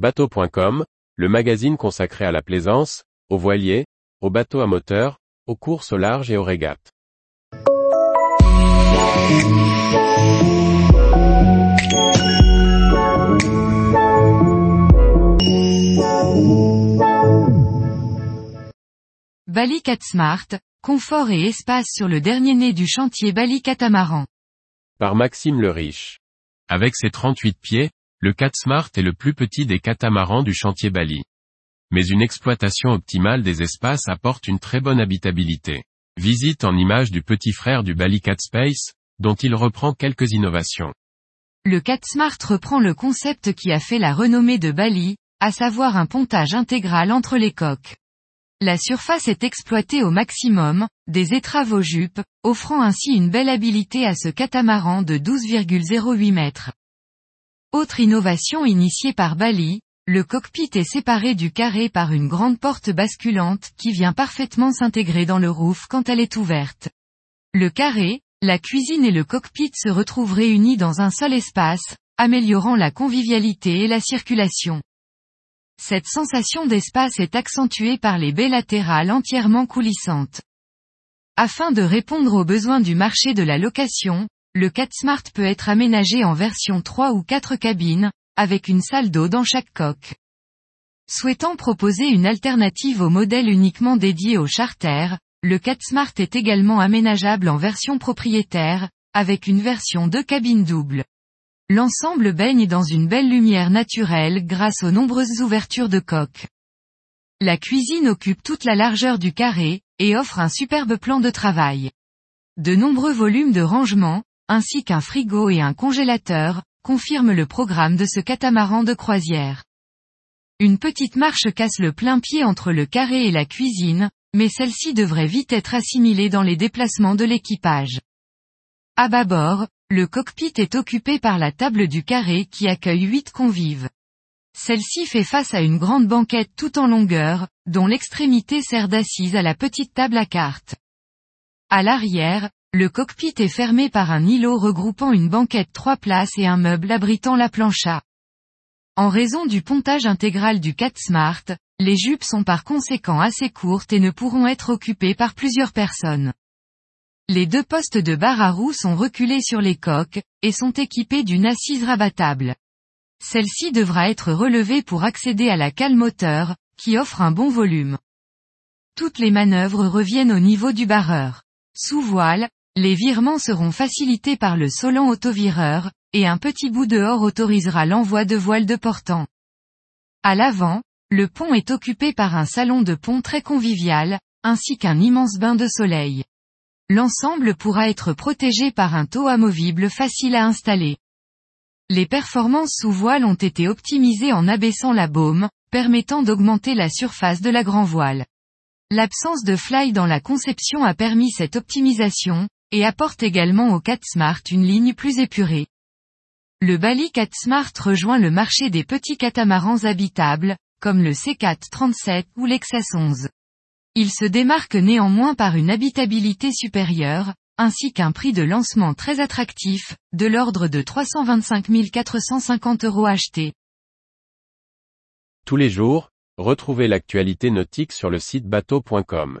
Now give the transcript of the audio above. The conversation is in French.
Bateau.com, le magazine consacré à la plaisance, aux voiliers, aux bateaux à moteur, aux courses au large et aux régates. Bali Smart, confort et espace sur le dernier né du chantier Bali Catamaran. Par Maxime le Riche. Avec ses 38 pieds, le Smart est le plus petit des catamarans du chantier Bali. Mais une exploitation optimale des espaces apporte une très bonne habitabilité. Visite en image du petit frère du Bali Cat Space, dont il reprend quelques innovations. Le Smart reprend le concept qui a fait la renommée de Bali, à savoir un pontage intégral entre les coques. La surface est exploitée au maximum, des étraves aux jupes, offrant ainsi une belle habilité à ce catamaran de 12,08 mètres. Autre innovation initiée par Bali, le cockpit est séparé du carré par une grande porte basculante qui vient parfaitement s'intégrer dans le roof quand elle est ouverte. Le carré, la cuisine et le cockpit se retrouvent réunis dans un seul espace, améliorant la convivialité et la circulation. Cette sensation d'espace est accentuée par les baies latérales entièrement coulissantes. Afin de répondre aux besoins du marché de la location, le Smart peut être aménagé en version 3 ou 4 cabines, avec une salle d'eau dans chaque coque. Souhaitant proposer une alternative au modèle uniquement dédié au charter, le Smart est également aménageable en version propriétaire, avec une version 2 cabines doubles. L'ensemble baigne dans une belle lumière naturelle grâce aux nombreuses ouvertures de coque. La cuisine occupe toute la largeur du carré, et offre un superbe plan de travail. De nombreux volumes de rangement, ainsi qu'un frigo et un congélateur, confirment le programme de ce catamaran de croisière. Une petite marche casse le plein pied entre le carré et la cuisine, mais celle-ci devrait vite être assimilée dans les déplacements de l'équipage. À bâbord, le cockpit est occupé par la table du carré qui accueille huit convives. Celle-ci fait face à une grande banquette tout en longueur, dont l'extrémité sert d'assise à la petite table à cartes. À l'arrière, le cockpit est fermé par un îlot regroupant une banquette trois places et un meuble abritant la plancha. En raison du pontage intégral du 4 Smart, les jupes sont par conséquent assez courtes et ne pourront être occupées par plusieurs personnes. Les deux postes de barre à roues sont reculés sur les coques, et sont équipés d'une assise rabattable. Celle-ci devra être relevée pour accéder à la cale moteur, qui offre un bon volume. Toutes les manœuvres reviennent au niveau du barreur. Sous voile, les virements seront facilités par le solant autovireur, et un petit bout dehors autorisera l'envoi de voiles de portant. À l'avant, le pont est occupé par un salon de pont très convivial, ainsi qu'un immense bain de soleil. L'ensemble pourra être protégé par un taux amovible facile à installer. Les performances sous voile ont été optimisées en abaissant la baume, permettant d'augmenter la surface de la grand voile. L'absence de fly dans la conception a permis cette optimisation, et apporte également au 4 Smart une ligne plus épurée. Le Bali 4 Smart rejoint le marché des petits catamarans habitables, comme le C4 37 ou l'Exas 11. Il se démarque néanmoins par une habitabilité supérieure, ainsi qu'un prix de lancement très attractif, de l'ordre de 325 450 euros achetés. Tous les jours, retrouvez l'actualité nautique sur le site bateau.com.